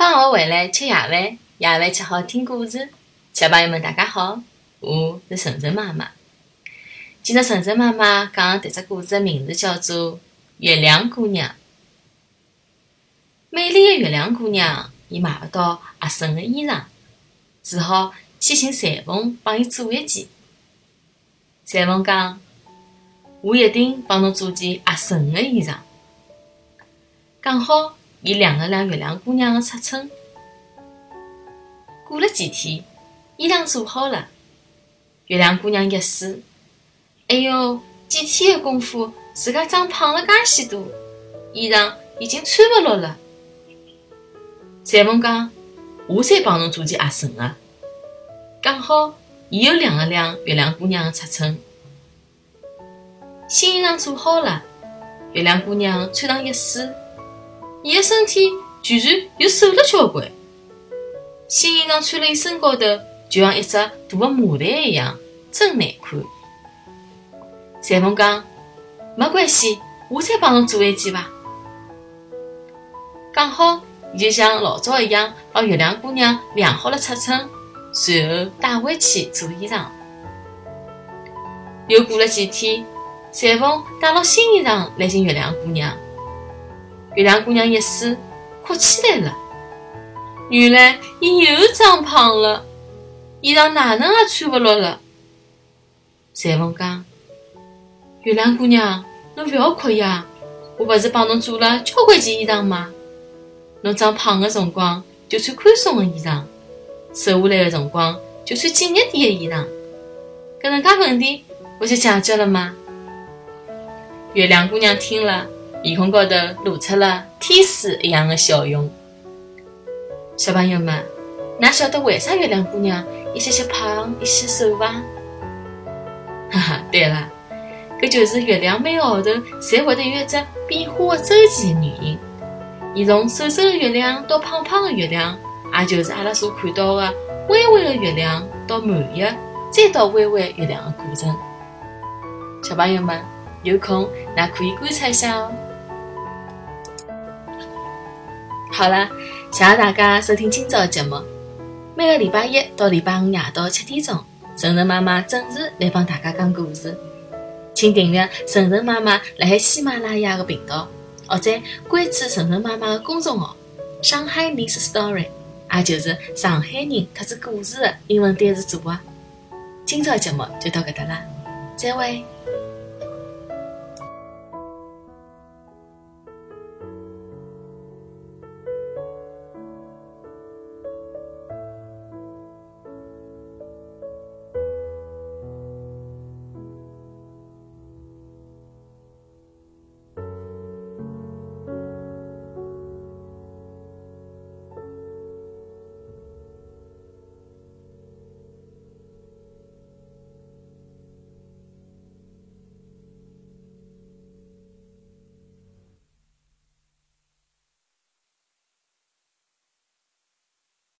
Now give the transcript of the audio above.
放学回来吃夜饭，夜饭吃好听故事。小朋友们，大家好，我是晨晨妈妈。今朝晨晨妈妈讲迭只故事的名字叫做《月亮姑娘》。美丽的月亮姑娘，伊买勿到合身的衣裳，只好去寻裁缝帮伊做一件。裁缝讲：“我一定帮侬做件合身的衣裳。”刚好。伊量了量月亮姑娘的尺寸，过了几天，衣裳做好了。月亮姑娘一试，哎哟，几天的功夫，自家长胖了介许多，衣裳已经穿勿落了。裁缝讲：“我再帮侬做件合身的。”刚好，伊又量了量月亮姑娘的尺寸，新衣裳做好了。月亮姑娘穿上一试。伊的身体居然又瘦了交关，新衣裳穿了伊身高头，就像一只大的麻袋一样，真难看。裁缝讲：“没关系，我再帮侬做一件吧。”讲好，伊就像老早一样，帮月亮姑娘量好了尺寸，随后带回去做衣裳。又过了几天，裁缝带了新衣裳来寻月亮姑娘。月亮姑娘一试，哭起来了。原来伊又长胖了，衣裳哪能也穿勿落了。裁缝讲：“月亮姑娘，侬勿要哭呀，我勿是帮侬做了交关件衣裳吗？侬长胖的辰光就穿宽松的衣裳，瘦下来的辰光就穿紧一点的衣裳，搿能介问题勿就解决了吗？”月亮姑娘听了。面孔高头露出了天使一样的笑容。小朋友们，哪晓得为啥月亮姑娘一些些胖，一些瘦伐？哈哈，对了，搿就是月亮每个号头侪会得有一只变化的周期的原因。伊从瘦瘦的月亮到胖胖的月亮，也就是阿拉所看到的微微的月亮到满月，再到微微月亮的过程。小朋友们，有空那可以观察一下哦。好了，谢谢大家收听今朝的节目。每个礼拜一到礼拜五夜到七点钟，晨晨妈妈准时来帮大家讲故事。请订阅晨晨妈妈辣海喜马拉雅的频道，或者关注晨晨妈妈的公众号“上海人 story”，也就是上海人特子故事的英文单词组合。今朝节目就到搿搭啦，再会。